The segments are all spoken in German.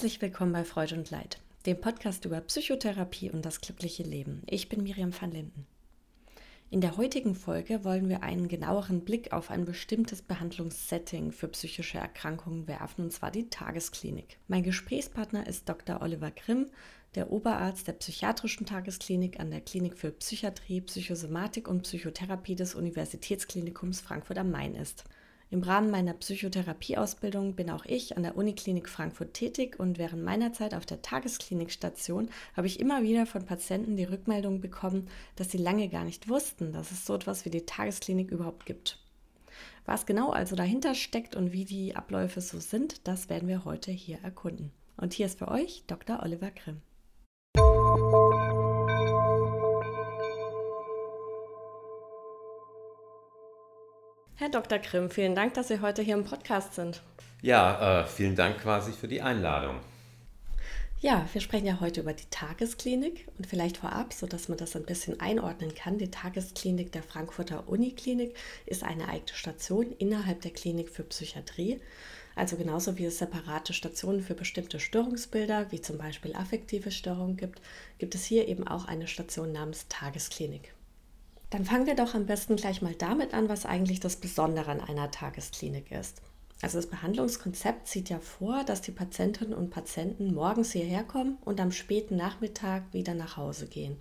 Herzlich willkommen bei Freude und Leid, dem Podcast über Psychotherapie und das glückliche Leben. Ich bin Miriam van Linden. In der heutigen Folge wollen wir einen genaueren Blick auf ein bestimmtes Behandlungssetting für psychische Erkrankungen werfen, und zwar die Tagesklinik. Mein Gesprächspartner ist Dr. Oliver Grimm, der Oberarzt der psychiatrischen Tagesklinik an der Klinik für Psychiatrie, Psychosomatik und Psychotherapie des Universitätsklinikums Frankfurt am Main ist. Im Rahmen meiner Psychotherapieausbildung bin auch ich an der Uniklinik Frankfurt tätig und während meiner Zeit auf der Tagesklinikstation habe ich immer wieder von Patienten die Rückmeldung bekommen, dass sie lange gar nicht wussten, dass es so etwas wie die Tagesklinik überhaupt gibt. Was genau also dahinter steckt und wie die Abläufe so sind, das werden wir heute hier erkunden. Und hier ist für euch Dr. Oliver Grimm. Herr Dr. Grimm, vielen Dank, dass Sie heute hier im Podcast sind. Ja, äh, vielen Dank quasi für die Einladung. Ja, wir sprechen ja heute über die Tagesklinik und vielleicht vorab, sodass man das ein bisschen einordnen kann. Die Tagesklinik der Frankfurter Uniklinik ist eine eigene Station innerhalb der Klinik für Psychiatrie. Also genauso wie es separate Stationen für bestimmte Störungsbilder, wie zum Beispiel affektive Störungen gibt, gibt es hier eben auch eine Station namens Tagesklinik. Dann fangen wir doch am besten gleich mal damit an, was eigentlich das Besondere an einer Tagesklinik ist. Also das Behandlungskonzept sieht ja vor, dass die Patientinnen und Patienten morgens hierher kommen und am späten Nachmittag wieder nach Hause gehen.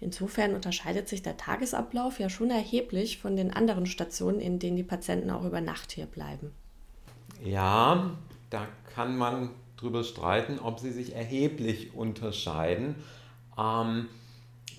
Insofern unterscheidet sich der Tagesablauf ja schon erheblich von den anderen Stationen, in denen die Patienten auch über Nacht hier bleiben. Ja, da kann man drüber streiten, ob sie sich erheblich unterscheiden. Ähm,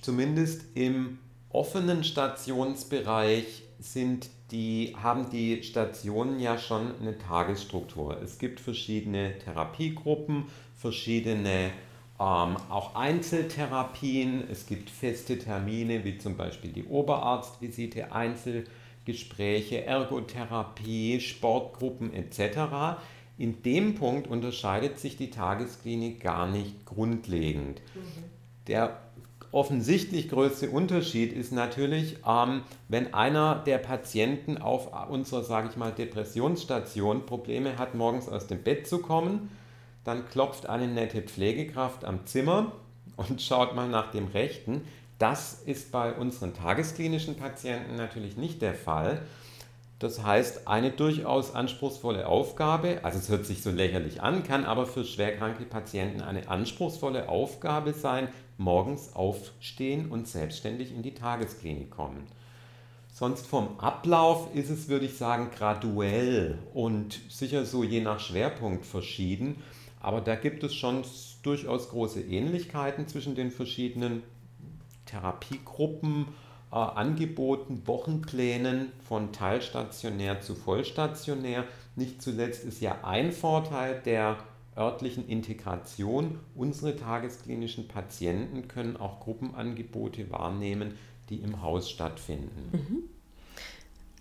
zumindest im offenen Stationsbereich sind die, haben die Stationen ja schon eine Tagesstruktur. Es gibt verschiedene Therapiegruppen, verschiedene ähm, auch Einzeltherapien. Es gibt feste Termine, wie zum Beispiel die Oberarztvisite, Einzelgespräche, Ergotherapie, Sportgruppen etc. In dem Punkt unterscheidet sich die Tagesklinik gar nicht grundlegend. Mhm. Der offensichtlich größte Unterschied ist natürlich, ähm, wenn einer der Patienten auf unserer, sage ich mal, Depressionsstation Probleme hat, morgens aus dem Bett zu kommen, dann klopft eine nette Pflegekraft am Zimmer und schaut mal nach dem Rechten. Das ist bei unseren tagesklinischen Patienten natürlich nicht der Fall. Das heißt, eine durchaus anspruchsvolle Aufgabe, also es hört sich so lächerlich an, kann aber für schwerkranke Patienten eine anspruchsvolle Aufgabe sein, morgens aufstehen und selbstständig in die Tagesklinik kommen. Sonst vom Ablauf ist es, würde ich sagen, graduell und sicher so je nach Schwerpunkt verschieden. Aber da gibt es schon durchaus große Ähnlichkeiten zwischen den verschiedenen Therapiegruppen äh, Angeboten, Wochenplänen von teilstationär zu vollstationär. Nicht zuletzt ist ja ein Vorteil der örtlichen Integration. Unsere tagesklinischen Patienten können auch Gruppenangebote wahrnehmen, die im Haus stattfinden. Mhm.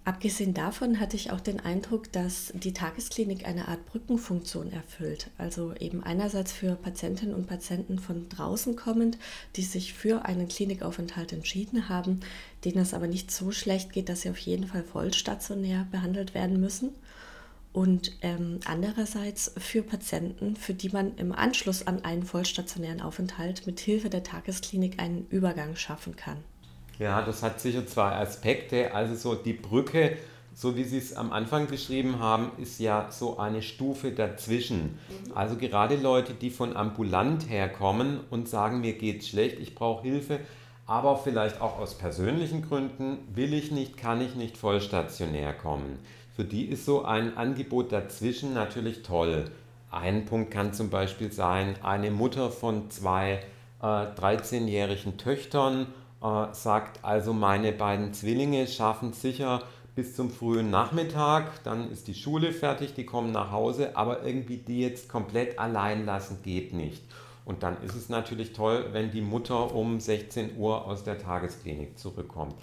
Abgesehen davon hatte ich auch den Eindruck, dass die Tagesklinik eine Art Brückenfunktion erfüllt. Also eben einerseits für Patientinnen und Patienten von draußen kommend, die sich für einen Klinikaufenthalt entschieden haben, denen es aber nicht so schlecht geht, dass sie auf jeden Fall vollstationär behandelt werden müssen. Und ähm, andererseits für Patienten, für die man im Anschluss an einen vollstationären Aufenthalt mit Hilfe der Tagesklinik einen Übergang schaffen kann. Ja, das hat sicher zwei Aspekte. Also so die Brücke, so wie Sie es am Anfang beschrieben haben, ist ja so eine Stufe dazwischen. Mhm. Also gerade Leute, die von ambulant herkommen und sagen, mir geht's schlecht, ich brauche Hilfe, aber vielleicht auch aus persönlichen Gründen will ich nicht, kann ich nicht vollstationär kommen. Für die ist so ein Angebot dazwischen natürlich toll. Ein Punkt kann zum Beispiel sein, eine Mutter von zwei äh, 13-jährigen Töchtern äh, sagt also, meine beiden Zwillinge schaffen sicher bis zum frühen Nachmittag, dann ist die Schule fertig, die kommen nach Hause, aber irgendwie die jetzt komplett allein lassen geht nicht. Und dann ist es natürlich toll, wenn die Mutter um 16 Uhr aus der Tagesklinik zurückkommt.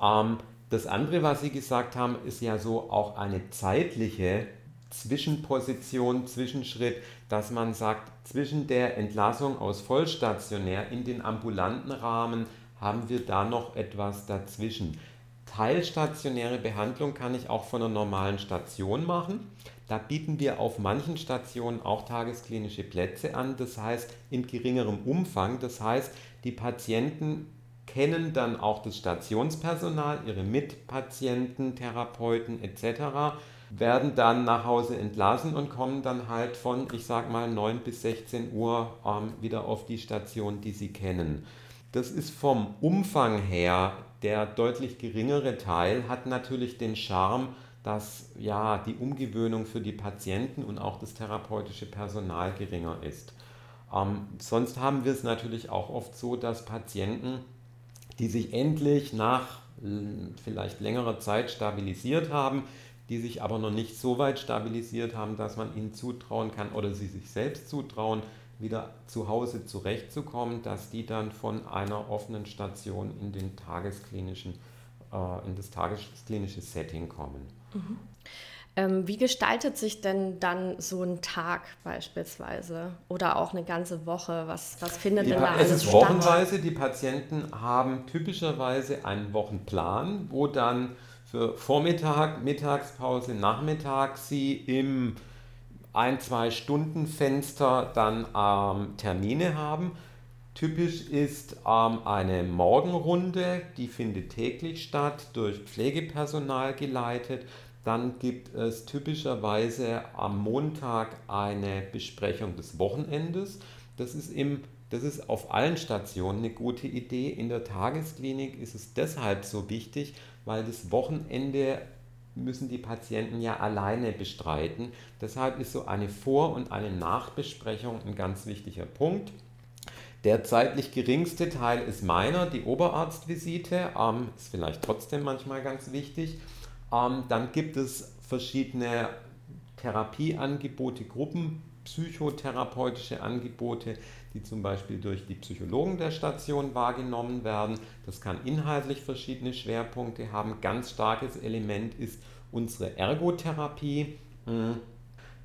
Ähm, das andere, was Sie gesagt haben, ist ja so auch eine zeitliche Zwischenposition, Zwischenschritt, dass man sagt, zwischen der Entlassung aus vollstationär in den ambulanten Rahmen haben wir da noch etwas dazwischen. teilstationäre Behandlung kann ich auch von einer normalen Station machen. Da bieten wir auf manchen Stationen auch tagesklinische Plätze an, das heißt in geringerem Umfang. Das heißt, die Patienten kennen dann auch das Stationspersonal, ihre Mitpatienten, Therapeuten etc., werden dann nach Hause entlassen und kommen dann halt von, ich sag mal, 9 bis 16 Uhr ähm, wieder auf die Station, die sie kennen. Das ist vom Umfang her der deutlich geringere Teil, hat natürlich den Charme, dass ja die Umgewöhnung für die Patienten und auch das therapeutische Personal geringer ist. Ähm, sonst haben wir es natürlich auch oft so, dass Patienten, die sich endlich nach vielleicht längerer Zeit stabilisiert haben, die sich aber noch nicht so weit stabilisiert haben, dass man ihnen zutrauen kann oder sie sich selbst zutrauen, wieder zu Hause zurechtzukommen, dass die dann von einer offenen Station in, den tagesklinischen, äh, in das tagesklinische Setting kommen. Mhm. Ähm, wie gestaltet sich denn dann so ein Tag beispielsweise oder auch eine ganze Woche? Was, was findet die, denn da alles Es ist statt? wochenweise. Die Patienten haben typischerweise einen Wochenplan, wo dann für Vormittag, Mittagspause, Nachmittag sie im ein, zwei Stunden Fenster dann ähm, Termine haben. Typisch ist ähm, eine Morgenrunde, die findet täglich statt, durch Pflegepersonal geleitet. Dann gibt es typischerweise am Montag eine Besprechung des Wochenendes. Das ist, im, das ist auf allen Stationen eine gute Idee. In der Tagesklinik ist es deshalb so wichtig, weil das Wochenende müssen die Patienten ja alleine bestreiten. Deshalb ist so eine Vor- und eine Nachbesprechung ein ganz wichtiger Punkt. Der zeitlich geringste Teil ist meiner, die Oberarztvisite, ähm, ist vielleicht trotzdem manchmal ganz wichtig. Ähm, dann gibt es verschiedene Therapieangebote, Gruppenpsychotherapeutische Angebote, die zum Beispiel durch die Psychologen der Station wahrgenommen werden. Das kann inhaltlich verschiedene Schwerpunkte haben. Ganz starkes Element ist unsere Ergotherapie. Hm.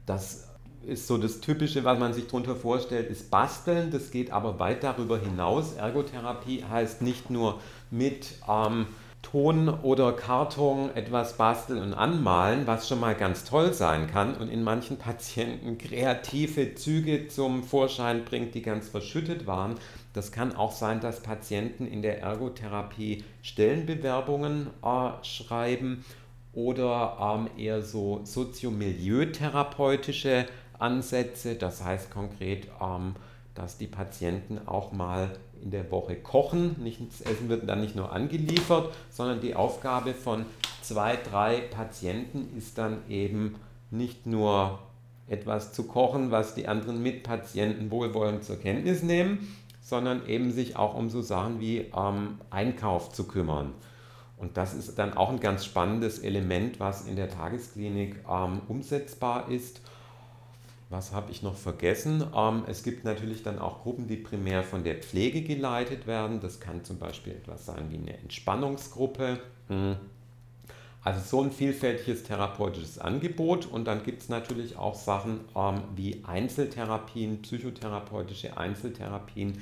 Das ist so das Typische, was man sich darunter vorstellt, ist Basteln. Das geht aber weit darüber hinaus. Ergotherapie heißt nicht nur mit ähm, Ton oder Karton etwas basteln und anmalen, was schon mal ganz toll sein kann und in manchen Patienten kreative Züge zum Vorschein bringt, die ganz verschüttet waren. Das kann auch sein, dass Patienten in der Ergotherapie Stellenbewerbungen äh, schreiben oder ähm, eher so soziomilieutherapeutische Ansätze. Das heißt konkret, ähm, dass die Patienten auch mal in der Woche kochen. Nicht, das Essen wird dann nicht nur angeliefert, sondern die Aufgabe von zwei, drei Patienten ist dann eben nicht nur etwas zu kochen, was die anderen Mitpatienten wohlwollend zur Kenntnis nehmen, sondern eben sich auch um so Sachen wie ähm, Einkauf zu kümmern. Und das ist dann auch ein ganz spannendes Element, was in der Tagesklinik ähm, umsetzbar ist was habe ich noch vergessen? Ähm, es gibt natürlich dann auch Gruppen, die primär von der Pflege geleitet werden. Das kann zum Beispiel etwas sein wie eine Entspannungsgruppe. Hm. Also so ein vielfältiges therapeutisches Angebot. Und dann gibt es natürlich auch Sachen ähm, wie Einzeltherapien, psychotherapeutische Einzeltherapien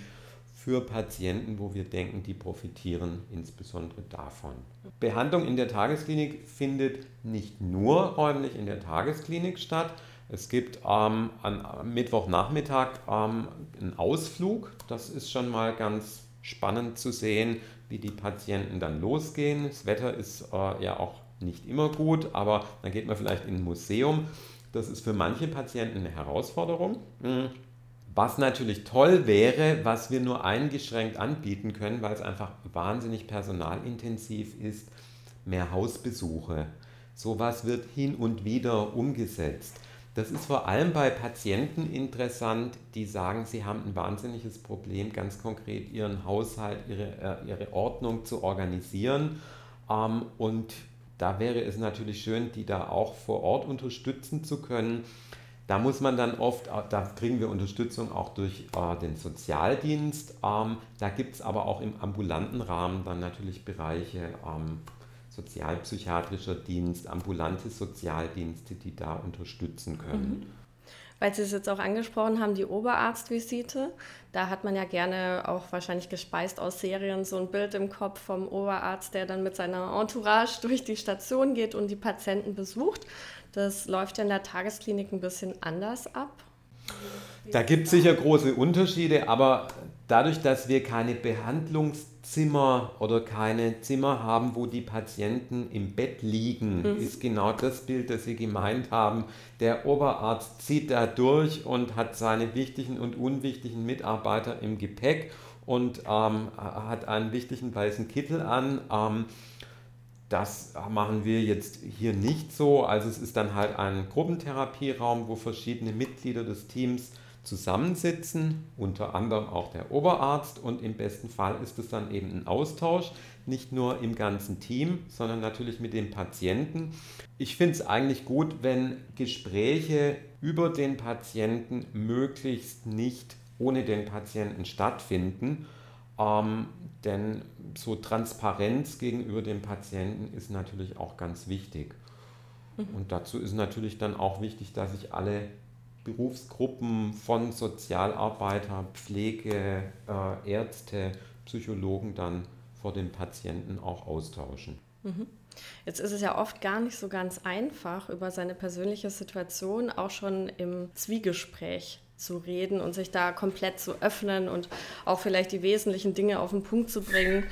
für Patienten, wo wir denken, die profitieren insbesondere davon. Behandlung in der Tagesklinik findet nicht nur räumlich in der Tagesklinik statt, es gibt ähm, am Mittwochnachmittag ähm, einen Ausflug. Das ist schon mal ganz spannend zu sehen, wie die Patienten dann losgehen. Das Wetter ist äh, ja auch nicht immer gut, aber dann geht man vielleicht in ein Museum. Das ist für manche Patienten eine Herausforderung. Mhm. Was natürlich toll wäre, was wir nur eingeschränkt anbieten können, weil es einfach wahnsinnig personalintensiv ist, mehr Hausbesuche. Sowas wird hin und wieder umgesetzt. Das ist vor allem bei Patienten interessant, die sagen, sie haben ein wahnsinniges Problem, ganz konkret ihren Haushalt, ihre, äh, ihre Ordnung zu organisieren. Ähm, und da wäre es natürlich schön, die da auch vor Ort unterstützen zu können. Da muss man dann oft, äh, da kriegen wir Unterstützung auch durch äh, den Sozialdienst. Ähm, da gibt es aber auch im ambulanten Rahmen dann natürlich Bereiche, ähm, sozialpsychiatrischer Dienst, ambulante Sozialdienste, die da unterstützen können. Mhm. Weil Sie es jetzt auch angesprochen haben, die Oberarztvisite. Da hat man ja gerne auch wahrscheinlich gespeist aus Serien so ein Bild im Kopf vom Oberarzt, der dann mit seiner Entourage durch die Station geht und die Patienten besucht. Das läuft ja in der Tagesklinik ein bisschen anders ab. Da gibt es sicher große Unterschiede, aber dadurch, dass wir keine Behandlungszimmer oder keine Zimmer haben, wo die Patienten im Bett liegen, mhm. ist genau das Bild, das Sie gemeint haben. Der Oberarzt zieht da durch und hat seine wichtigen und unwichtigen Mitarbeiter im Gepäck und ähm, hat einen wichtigen weißen Kittel an. Ähm, das machen wir jetzt hier nicht so. Also es ist dann halt ein Gruppentherapieraum, wo verschiedene Mitglieder des Teams zusammensitzen, unter anderem auch der Oberarzt und im besten Fall ist es dann eben ein Austausch, nicht nur im ganzen Team, sondern natürlich mit dem Patienten. Ich finde es eigentlich gut, wenn Gespräche über den Patienten möglichst nicht ohne den Patienten stattfinden, ähm, denn so Transparenz gegenüber dem Patienten ist natürlich auch ganz wichtig. Mhm. Und dazu ist natürlich dann auch wichtig, dass sich alle Berufsgruppen von Sozialarbeiter, Pflege, äh, Ärzte, Psychologen dann vor dem Patienten auch austauschen. Mhm. Jetzt ist es ja oft gar nicht so ganz einfach, über seine persönliche Situation auch schon im Zwiegespräch zu reden und sich da komplett zu öffnen und auch vielleicht die wesentlichen Dinge auf den Punkt zu bringen.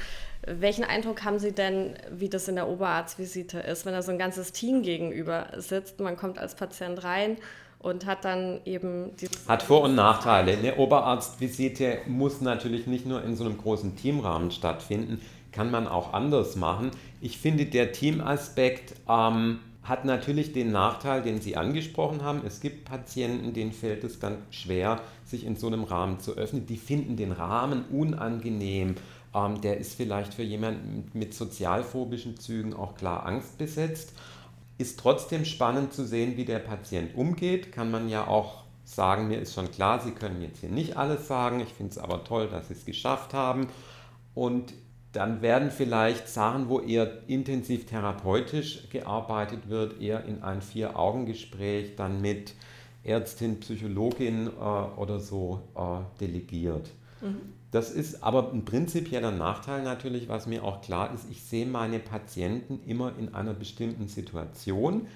Welchen Eindruck haben Sie denn, wie das in der Oberarztvisite ist, wenn da so ein ganzes Team gegenüber sitzt? Man kommt als Patient rein und hat dann eben Hat Vor- und Nachteile. Eine Oberarztvisite muss natürlich nicht nur in so einem großen Teamrahmen stattfinden, kann man auch anders machen. Ich finde, der Teamaspekt ähm, hat natürlich den Nachteil, den Sie angesprochen haben. Es gibt Patienten, denen fällt es dann schwer, sich in so einem Rahmen zu öffnen. Die finden den Rahmen unangenehm. Ähm, der ist vielleicht für jemanden mit sozialphobischen Zügen auch klar angstbesetzt. Ist trotzdem spannend zu sehen, wie der Patient umgeht. Kann man ja auch sagen, mir ist schon klar, Sie können jetzt hier nicht alles sagen. Ich finde es aber toll, dass Sie es geschafft haben. Und dann werden vielleicht Sachen, wo eher intensiv therapeutisch gearbeitet wird, eher in ein Vier-Augen-Gespräch dann mit Ärztin, Psychologin äh, oder so äh, delegiert. Mhm. Das ist aber ein prinzipieller Nachteil natürlich, was mir auch klar ist. Ich sehe meine Patienten immer in einer bestimmten Situation.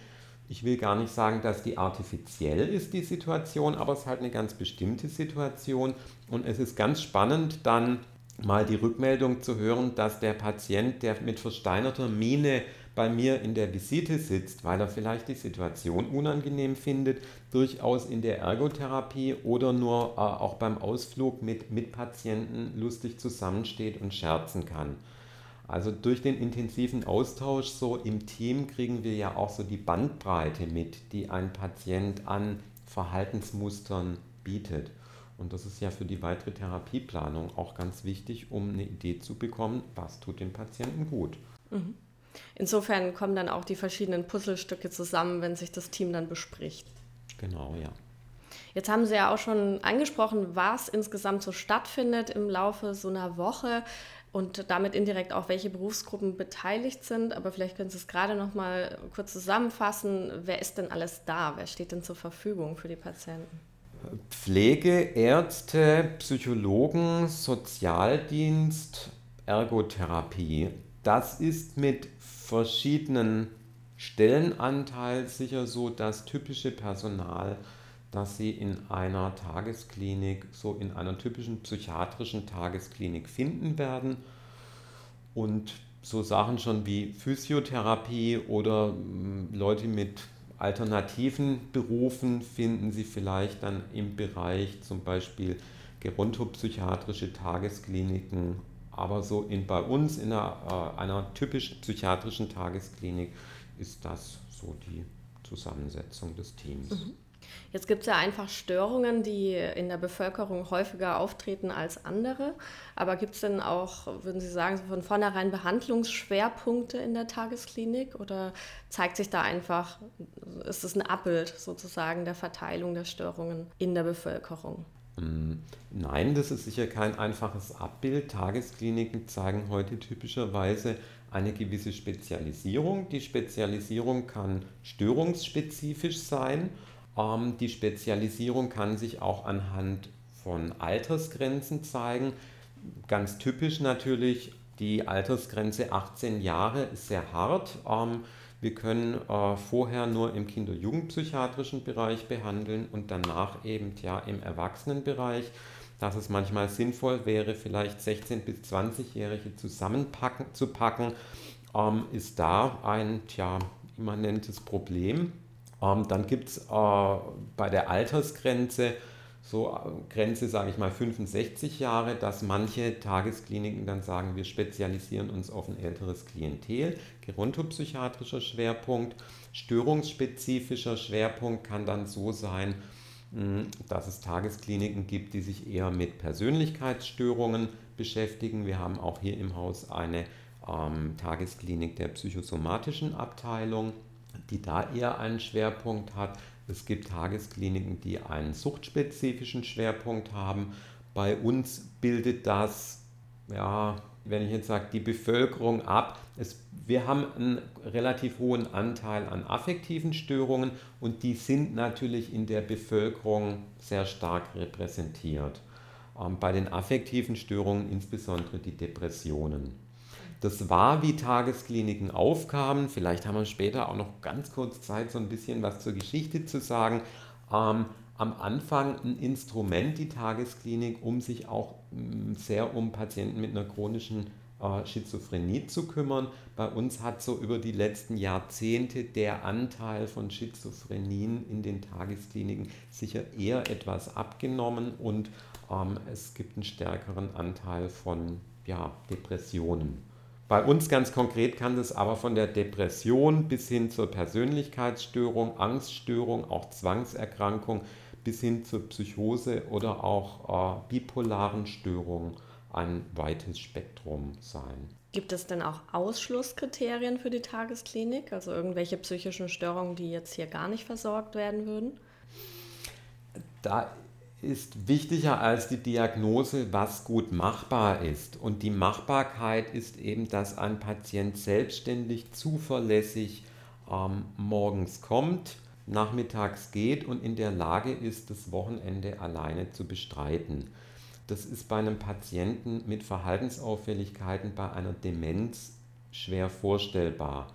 Ich will gar nicht sagen, dass die artifiziell ist, die Situation, aber es ist halt eine ganz bestimmte Situation. Und es ist ganz spannend, dann mal die Rückmeldung zu hören, dass der Patient, der mit versteinerter Miene bei mir in der Visite sitzt, weil er vielleicht die Situation unangenehm findet, durchaus in der Ergotherapie oder nur äh, auch beim Ausflug mit Mitpatienten lustig zusammensteht und scherzen kann. Also durch den intensiven Austausch so im Team kriegen wir ja auch so die Bandbreite mit, die ein Patient an Verhaltensmustern bietet. Und das ist ja für die weitere Therapieplanung auch ganz wichtig, um eine Idee zu bekommen, was tut dem Patienten gut. Mhm. Insofern kommen dann auch die verschiedenen Puzzlestücke zusammen, wenn sich das Team dann bespricht. Genau, ja. Jetzt haben Sie ja auch schon angesprochen, was insgesamt so stattfindet im Laufe so einer Woche und damit indirekt auch, welche Berufsgruppen beteiligt sind. Aber vielleicht können Sie es gerade noch mal kurz zusammenfassen. Wer ist denn alles da? Wer steht denn zur Verfügung für die Patienten? Pflegeärzte, Psychologen, Sozialdienst, Ergotherapie. Das ist mit verschiedenen Stellenanteil sicher so das typische Personal, das Sie in einer Tagesklinik, so in einer typischen psychiatrischen Tagesklinik finden werden. Und so Sachen schon wie Physiotherapie oder hm, Leute mit alternativen Berufen finden Sie vielleicht dann im Bereich zum Beispiel gerontopsychiatrische Tageskliniken, aber so in, bei uns in einer, äh, einer typisch psychiatrischen Tagesklinik ist das so die Zusammensetzung des Teams. Mhm. Jetzt gibt es ja einfach Störungen, die in der Bevölkerung häufiger auftreten als andere. Aber gibt es denn auch, würden Sie sagen, von vornherein Behandlungsschwerpunkte in der Tagesklinik? Oder zeigt sich da einfach, ist es ein Abbild sozusagen der Verteilung der Störungen in der Bevölkerung? Ähm, nein, das ist sicher kein einfaches Abbild. Tageskliniken zeigen heute typischerweise eine gewisse Spezialisierung. Die Spezialisierung kann störungsspezifisch sein Ähm, die Spezialisierung kann sich auch anhand von Altersgrenzen zeigen. Ganz typisch natürlich die Altersgrenze 18 Jahre ist sehr hart. Ähm, wir können äh, vorher nur im Kinder-Jugendpsychiatrischen Bereich behandeln und danach eben ja im Erwachsenenbereich. Dass es manchmal sinnvoll wäre, vielleicht 16- bis 20-Jährige zusammenpacken zu packen, ähm, ist da ein tja, immanentes Problem. Ähm, dann gibt es äh, bei der Altersgrenze so äh, Grenze, sage ich mal, 65 Jahre, dass manche Tageskliniken dann sagen, wir spezialisieren uns auf ein älteres Klientel. Gerontopsychiatrischer Schwerpunkt, störungsspezifischer Schwerpunkt kann dann so sein, hm, dass es Tageskliniken gibt, die sich eher mit Persönlichkeitsstörungen beschäftigen. Wir haben auch hier im Haus eine ähm, Tagesklinik der psychosomatischen Abteilung, die da eher einen Schwerpunkt hat. Es gibt Tageskliniken, die einen suchtspezifischen Schwerpunkt haben. Bei uns bildet das, ja, wenn ich jetzt sage, die Bevölkerung ab. Es, wir haben einen relativ hohen Anteil an affektiven Störungen und die sind natürlich in der Bevölkerung sehr stark repräsentiert. Ähm, bei den affektiven Störungen insbesondere die Depressionen. Das war, wie Tageskliniken aufkamen. Vielleicht haben wir später auch noch ganz kurz Zeit, so ein bisschen was zur Geschichte zu sagen. Ähm, am Anfang ein Instrument, die Tagesklinik, um sich auch mm, sehr um Patienten mit einer chronischen äh, Schizophrenie zu kümmern. Bei uns hat so über die letzten Jahrzehnte der Anteil von Schizophrenien in den Tageskliniken sicher eher etwas abgenommen und ähm, es gibt einen stärkeren Anteil von ja, Depressionen. Bei uns ganz konkret kann das aber von der Depression bis hin zur Persönlichkeitsstörung, Angststörung, auch Zwangserkrankung bis hin zur Psychose oder auch äh, bipolaren Störungen ein weites Spektrum sein. Gibt es denn auch Ausschlusskriterien für die Tagesklinik, also irgendwelche psychischen Störungen, die jetzt hier gar nicht versorgt werden würden? Da ist wichtiger als die Diagnose, was gut machbar ist. Und die Machbarkeit ist eben, dass ein Patient selbstständig, zuverlässig ähm, morgens kommt, nachmittags geht und in der Lage ist, das Wochenende alleine zu bestreiten. Das ist bei einem Patienten mit Verhaltensauffälligkeiten, bei einer Demenz schwer vorstellbar.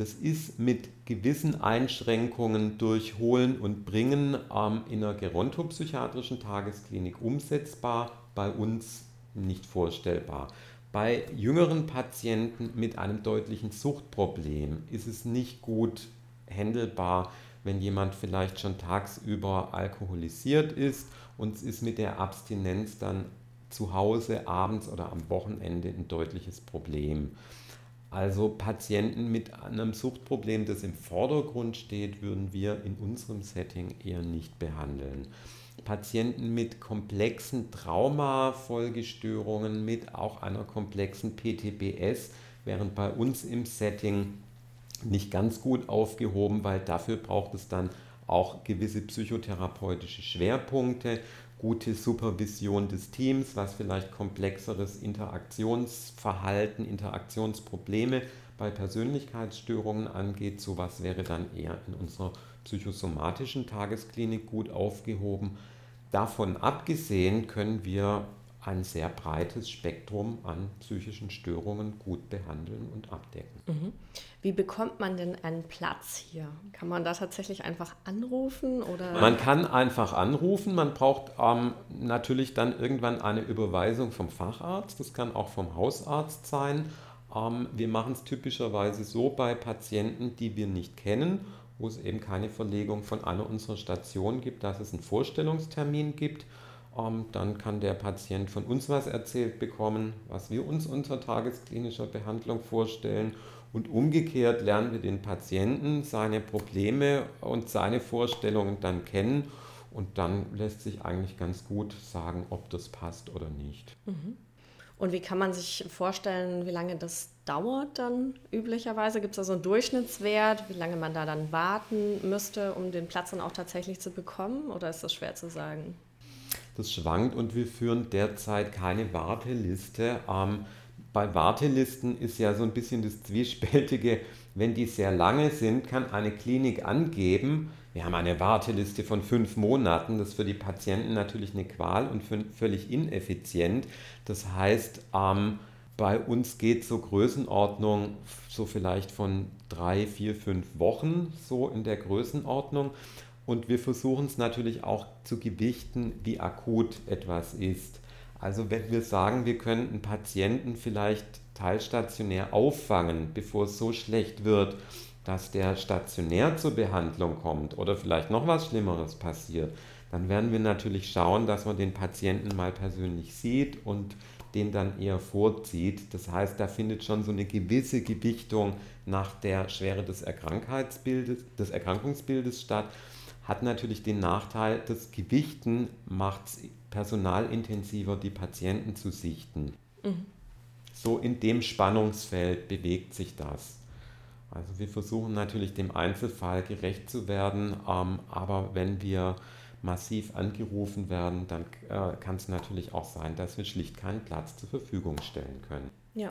Das ist mit gewissen Einschränkungen durch Holen und Bringen ähm, in einer gerontopsychiatrischen Tagesklinik umsetzbar, bei uns nicht vorstellbar. Bei jüngeren Patienten mit einem deutlichen Suchtproblem ist es nicht gut handelbar, wenn jemand vielleicht schon tagsüber alkoholisiert ist und es ist mit der Abstinenz dann zu Hause, abends oder am Wochenende ein deutliches Problem. Also Patienten mit einem Suchtproblem, das im Vordergrund steht, würden wir in unserem Setting eher nicht behandeln. Patienten mit komplexen Traumafolgestörungen, mit auch einer komplexen PTBS, wären bei uns im Setting nicht ganz gut aufgehoben, weil dafür braucht es dann auch gewisse psychotherapeutische Schwerpunkte gute Supervision des Teams, was vielleicht komplexeres Interaktionsverhalten, Interaktionsprobleme bei Persönlichkeitsstörungen angeht. Sowas wäre dann eher in unserer psychosomatischen Tagesklinik gut aufgehoben. Davon abgesehen können wir ein sehr breites Spektrum an psychischen Störungen gut behandeln und abdecken. Mhm. Wie bekommt man denn einen Platz hier? Kann man da tatsächlich einfach anrufen? Oder? Man kann einfach anrufen. Man braucht ähm, natürlich dann irgendwann eine Überweisung vom Facharzt. Das kann auch vom Hausarzt sein. Ähm, wir machen es typischerweise so bei Patienten, die wir nicht kennen, wo es eben keine Verlegung von einer unserer Stationen gibt, dass es einen Vorstellungstermin gibt dann kann der Patient von uns was erzählt bekommen, was wir uns unter tagesklinischer Behandlung vorstellen. Und umgekehrt lernen wir den Patienten seine Probleme und seine Vorstellungen dann kennen. Und dann lässt sich eigentlich ganz gut sagen, ob das passt oder nicht. Mhm. Und wie kann man sich vorstellen, wie lange das dauert dann üblicherweise? Gibt es da so einen Durchschnittswert, wie lange man da dann warten müsste, um den Platz dann auch tatsächlich zu bekommen? Oder ist das schwer zu sagen? Das schwankt und wir führen derzeit keine Warteliste. Ähm, bei Wartelisten ist ja so ein bisschen das Zwiespältige, wenn die sehr lange sind, kann eine Klinik angeben, wir haben eine Warteliste von fünf Monaten. Das ist für die Patienten natürlich eine Qual und völlig ineffizient. Das heißt, ähm, bei uns geht so Größenordnung so vielleicht von drei, vier, fünf Wochen, so in der Größenordnung. Und wir versuchen es natürlich auch zu gewichten, wie akut etwas ist. Also wenn wir sagen, wir können einen Patienten vielleicht teilstationär auffangen, bevor es so schlecht wird, dass der stationär zur Behandlung kommt oder vielleicht noch was Schlimmeres passiert, dann werden wir natürlich schauen, dass man den Patienten mal persönlich sieht und den dann eher vorzieht. Das heißt, da findet schon so eine gewisse Gewichtung nach der Schwere des, Erkrankheitsbildes, des Erkrankungsbildes statt. Hat natürlich den Nachteil, das Gewichten macht es personalintensiver, die Patienten zu sichten. Mhm. So in dem Spannungsfeld bewegt sich das. Also wir versuchen natürlich dem Einzelfall gerecht zu werden, ähm, aber wenn wir massiv angerufen werden, dann äh, kann es natürlich auch sein, dass wir schlicht keinen Platz zur Verfügung stellen können. Ja.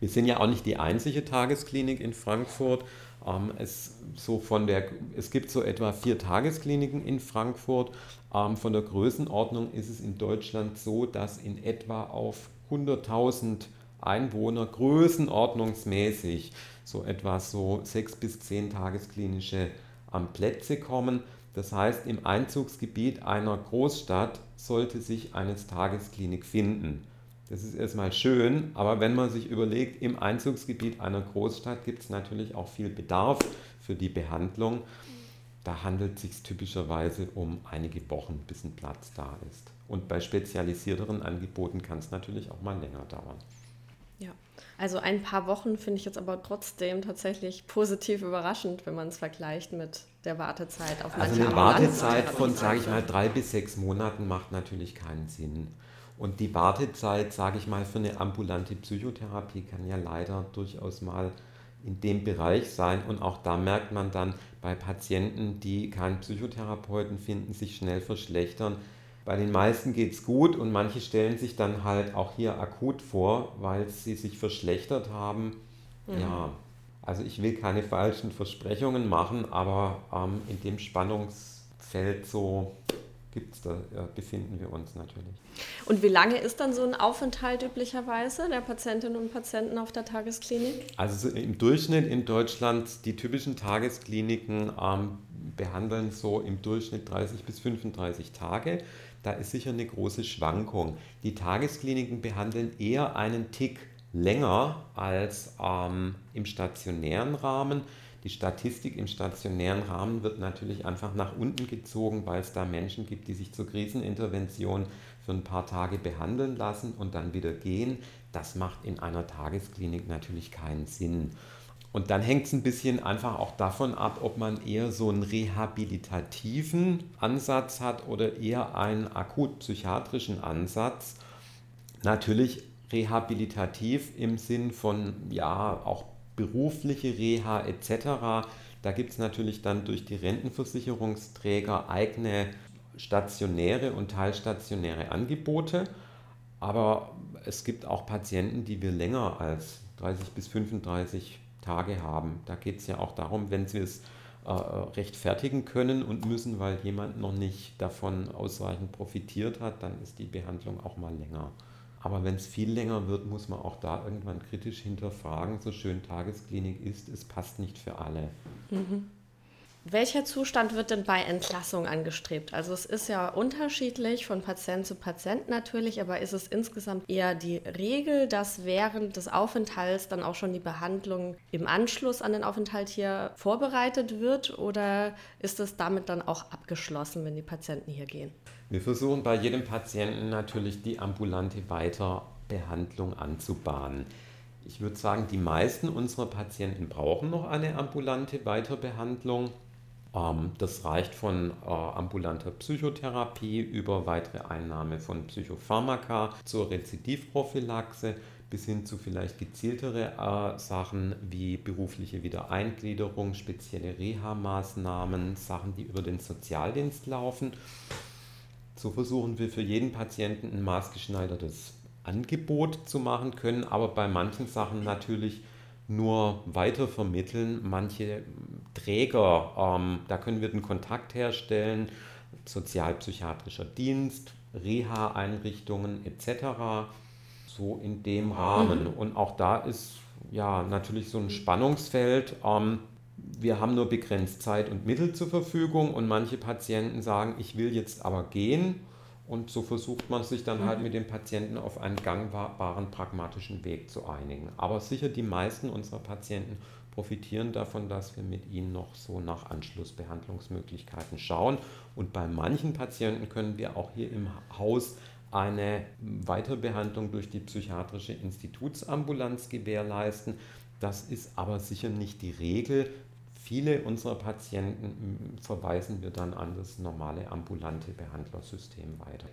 Wir sind ja auch nicht die einzige Tagesklinik in Frankfurt. Ähm, es, so von der, es gibt so etwa vier Tageskliniken in Frankfurt. Ähm, von der Größenordnung ist es in Deutschland so, dass in etwa auf 100.000 Einwohner größenordnungsmäßig so etwa so sechs bis zehn tagesklinische am Plätze kommen. Das heißt, im Einzugsgebiet einer Großstadt sollte sich eine Tagesklinik finden. Das ist erstmal schön, aber wenn man sich überlegt, im Einzugsgebiet einer Großstadt gibt es natürlich auch viel Bedarf für die Behandlung. Da handelt es sich typischerweise um einige Wochen, bis ein Platz da ist. Und bei spezialisierteren Angeboten kann es natürlich auch mal länger dauern. Ja, also ein paar Wochen finde ich jetzt aber trotzdem tatsächlich positiv überraschend, wenn man es vergleicht mit der Wartezeit auf Also eine Wartezeit von, sage ich mal, drei bis sechs Monaten macht natürlich keinen Sinn. Und die Wartezeit, sage ich mal, für eine ambulante Psychotherapie kann ja leider durchaus mal in dem Bereich sein. Und auch da merkt man dann bei Patienten, die keinen Psychotherapeuten finden, sich schnell verschlechtern, bei den meisten geht es gut und manche stellen sich dann halt auch hier akut vor, weil sie sich verschlechtert haben. Mhm. Ja, also ich will keine falschen Versprechungen machen, aber ähm, in dem Spannungsfeld so gibt's da, ja, befinden wir uns natürlich. Und wie lange ist dann so ein Aufenthalt üblicherweise der Patientinnen und Patienten auf der Tagesklinik? Also im Durchschnitt in Deutschland, die typischen Tageskliniken ähm, behandeln so im Durchschnitt 30 bis 35 Tage. Da ist sicher eine große Schwankung. Die Tageskliniken behandeln eher einen Tick länger als ähm, im stationären Rahmen. Die Statistik im stationären Rahmen wird natürlich einfach nach unten gezogen, weil es da Menschen gibt, die sich zur Krisenintervention für ein paar Tage behandeln lassen und dann wieder gehen. Das macht in einer Tagesklinik natürlich keinen Sinn. Und dann hängt es ein bisschen einfach auch davon ab, ob man eher so einen rehabilitativen Ansatz hat oder eher einen akut-psychiatrischen Ansatz. Natürlich rehabilitativ im Sinn von, ja, auch berufliche Reha etc. Da gibt es natürlich dann durch die Rentenversicherungsträger eigene stationäre und teilstationäre Angebote. Aber es gibt auch Patienten, die wir länger als 30 bis 35 Tage haben. Da geht es ja auch darum, wenn wir es äh, rechtfertigen können und müssen, weil jemand noch nicht davon ausreichend profitiert hat, dann ist die Behandlung auch mal länger. Aber wenn es viel länger wird, muss man auch da irgendwann kritisch hinterfragen, so schön Tagesklinik ist, es passt nicht für alle. Mhm. Welcher Zustand wird denn bei Entlassung angestrebt? Also es ist ja unterschiedlich von Patient zu Patient natürlich, aber ist es insgesamt eher die Regel, dass während des Aufenthalts dann auch schon die Behandlung im Anschluss an den Aufenthalt hier vorbereitet wird oder ist es damit dann auch abgeschlossen, wenn die Patienten hier gehen? Wir versuchen bei jedem Patienten natürlich die ambulante Weiterbehandlung anzubahnen. Ich würde sagen, die meisten unserer Patienten brauchen noch eine ambulante Weiterbehandlung. Ähm, das reicht von äh, ambulanter Psychotherapie über weitere Einnahme von Psychopharmaka zur Rezidivprophylaxe bis hin zu vielleicht gezieltere äh, Sachen wie berufliche Wiedereingliederung, spezielle Reha-Maßnahmen, Sachen, die über den Sozialdienst laufen. So versuchen wir für jeden Patienten ein maßgeschneidertes Angebot zu machen, können aber bei manchen Sachen natürlich nur weiter vermitteln. Manche Träger, ähm, da können wir den Kontakt herstellen, sozialpsychiatrischer Dienst, Reha-Einrichtungen etc. So in dem Rahmen. Mhm. Und auch da ist ja natürlich so ein Spannungsfeld. Ähm, wir haben nur begrenzt Zeit und Mittel zur Verfügung und manche Patienten sagen, ich will jetzt aber gehen. Und so versucht man sich dann halt mhm. mit dem Patienten auf einen gangbaren, pragmatischen Weg zu einigen. Aber sicher die meisten unserer Patienten profitieren davon, dass wir mit ihnen noch so nach Anschlussbehandlungsmöglichkeiten schauen. Und bei manchen Patienten können wir auch hier im Haus eine Weiterbehandlung durch die psychiatrische Institutsambulanz gewährleisten. Das ist aber sicher nicht die Regel. Viele unserer Patienten verweisen wir dann an das normale ambulante Behandlersystem weiter.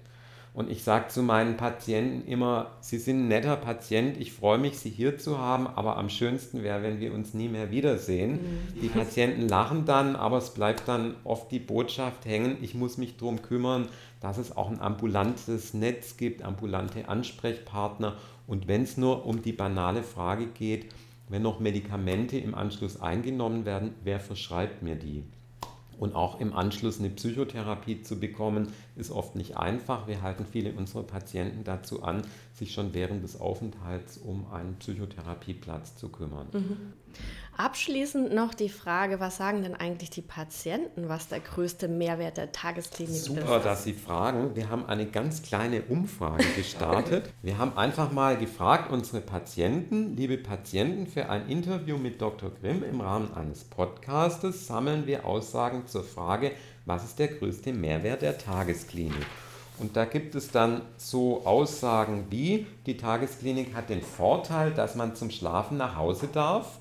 Und ich sage zu meinen Patienten immer, Sie sind ein netter Patient, ich freue mich, Sie hier zu haben, aber am schönsten wäre, wenn wir uns nie mehr wiedersehen. Mhm. Die Patienten lachen dann, aber es bleibt dann oft die Botschaft hängen, ich muss mich darum kümmern, dass es auch ein ambulantes Netz gibt, ambulante Ansprechpartner. Und wenn es nur um die banale Frage geht, wenn noch Medikamente im Anschluss eingenommen werden, wer verschreibt mir die? Und auch im Anschluss eine Psychotherapie zu bekommen, ist oft nicht einfach. Wir halten viele unserer Patienten dazu an, sich schon während des Aufenthalts um einen Psychotherapieplatz zu kümmern. Mhm. Abschließend noch die Frage, was sagen denn eigentlich die Patienten, was der größte Mehrwert der Tagesklinik Super, ist? Super, dass Sie fragen. Wir haben eine ganz kleine Umfrage gestartet. Wir haben einfach mal gefragt, unsere Patienten, liebe Patienten, für ein Interview mit Dr. Grimm im Rahmen eines Podcastes sammeln wir Aussagen zur Frage, was ist der größte Mehrwert der Tagesklinik? Und da gibt es dann so Aussagen wie, die Tagesklinik hat den Vorteil, dass man zum Schlafen nach Hause darf.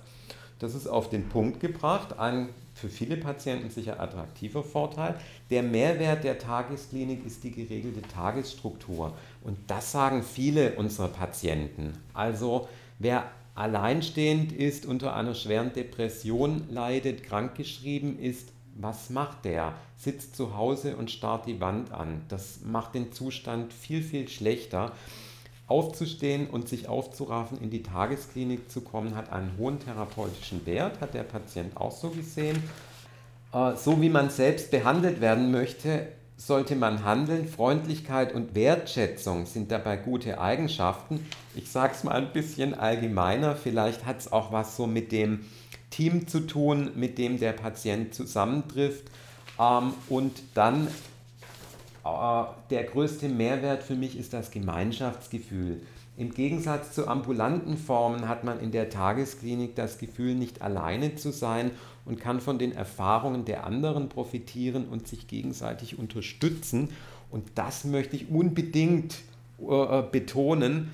Das ist auf den Punkt gebracht, ein für viele Patienten sicher attraktiver Vorteil. Der Mehrwert der Tagesklinik ist die geregelte Tagesstruktur. Und das sagen viele unserer Patienten. Also wer alleinstehend ist, unter einer schweren Depression leidet, krankgeschrieben ist, was macht der? Sitzt zu Hause und starrt die Wand an. Das macht den Zustand viel, viel schlechter. Aufzustehen und sich aufzuraffen, in die Tagesklinik zu kommen, hat einen hohen therapeutischen Wert, hat der Patient auch so gesehen. Äh, so wie man selbst behandelt werden möchte, sollte man handeln. Freundlichkeit und Wertschätzung sind dabei gute Eigenschaften. Ich sage es mal ein bisschen allgemeiner, vielleicht hat es auch was so mit dem Team zu tun, mit dem der Patient zusammentrifft. Ähm, und dann äh, der größte Mehrwert für mich ist das Gemeinschaftsgefühl. Im Gegensatz zu ambulanten Formen hat man in der Tagesklinik das Gefühl, nicht alleine zu sein und kann von den Erfahrungen der anderen profitieren und sich gegenseitig unterstützen. Und das möchte ich unbedingt äh, betonen.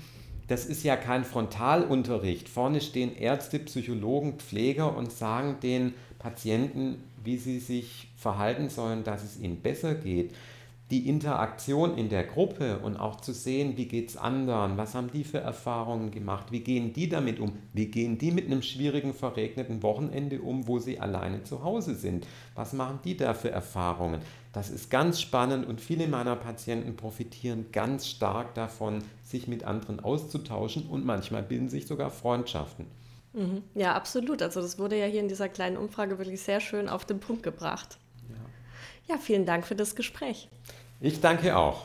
Das ist ja kein Frontalunterricht. Vorne stehen Ärzte, Psychologen, Pfleger und sagen den Patienten, wie sie sich verhalten sollen, dass es ihnen besser geht die Interaktion in der Gruppe und auch zu sehen, wie geht es anderen, was haben die für Erfahrungen gemacht, wie gehen die damit um, wie gehen die mit einem schwierigen, verregneten Wochenende um, wo sie alleine zu Hause sind, was machen die da für Erfahrungen. Das ist ganz spannend und viele meiner Patienten profitieren ganz stark davon, sich mit anderen auszutauschen und manchmal bilden sich sogar Freundschaften. Mhm. Ja, absolut. Also das wurde ja hier in dieser kleinen Umfrage wirklich sehr schön auf den Punkt gebracht. Ja, vielen Dank für das Gespräch. Ich danke auch.